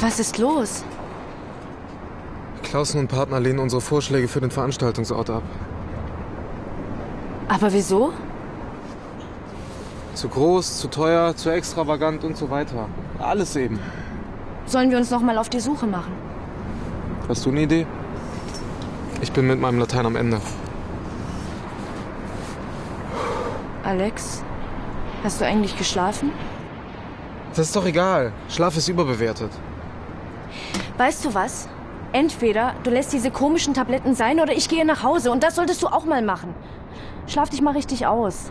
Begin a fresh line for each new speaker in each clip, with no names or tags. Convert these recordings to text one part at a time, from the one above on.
Was ist los?
Klausen und Partner lehnen unsere Vorschläge für den Veranstaltungsort ab.
Aber wieso?
Zu groß, zu teuer, zu extravagant und so weiter. Alles eben.
Sollen wir uns noch mal auf die Suche machen?
Hast du eine Idee? Ich bin mit meinem Latein am Ende.
Alex, hast du eigentlich geschlafen?
Das ist doch egal. Schlaf ist überbewertet.
Weißt du was? Entweder du lässt diese komischen Tabletten sein oder ich gehe nach Hause und das solltest du auch mal machen. Schlaf dich mal richtig aus.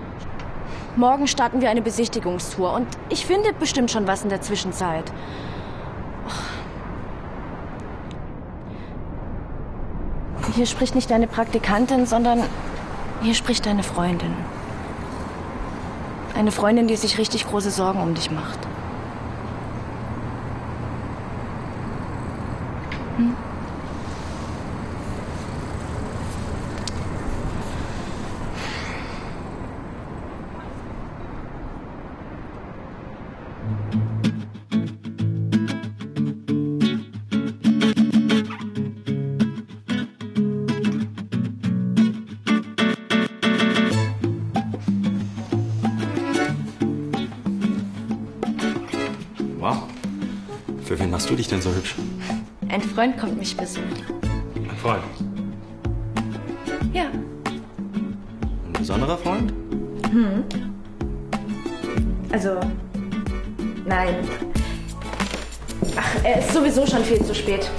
Morgen starten wir eine Besichtigungstour und ich finde bestimmt schon was in der Zwischenzeit. Hier spricht nicht deine Praktikantin, sondern hier spricht deine Freundin. Eine Freundin, die sich richtig große Sorgen um dich macht.
Für wen machst du dich denn so hübsch?
Ein Freund kommt mich besuchen.
Ein Freund.
Ja.
Ein besonderer Freund?
Also, nein. Ach, er ist sowieso schon viel zu spät.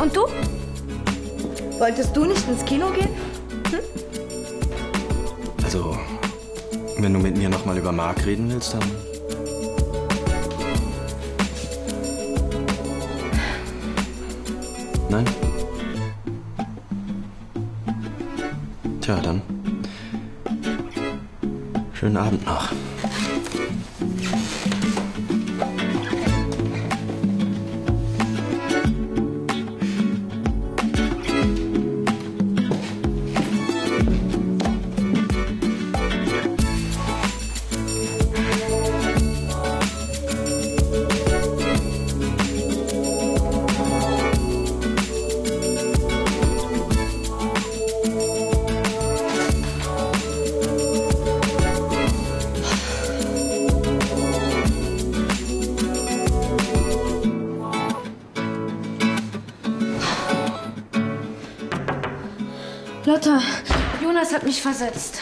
Und du? Wolltest du nicht ins Kino gehen?
Also, wenn du mit mir noch mal über Marc reden willst, dann. Nein? Tja, dann. Schönen Abend noch.
Lotta, Jonas hat mich versetzt.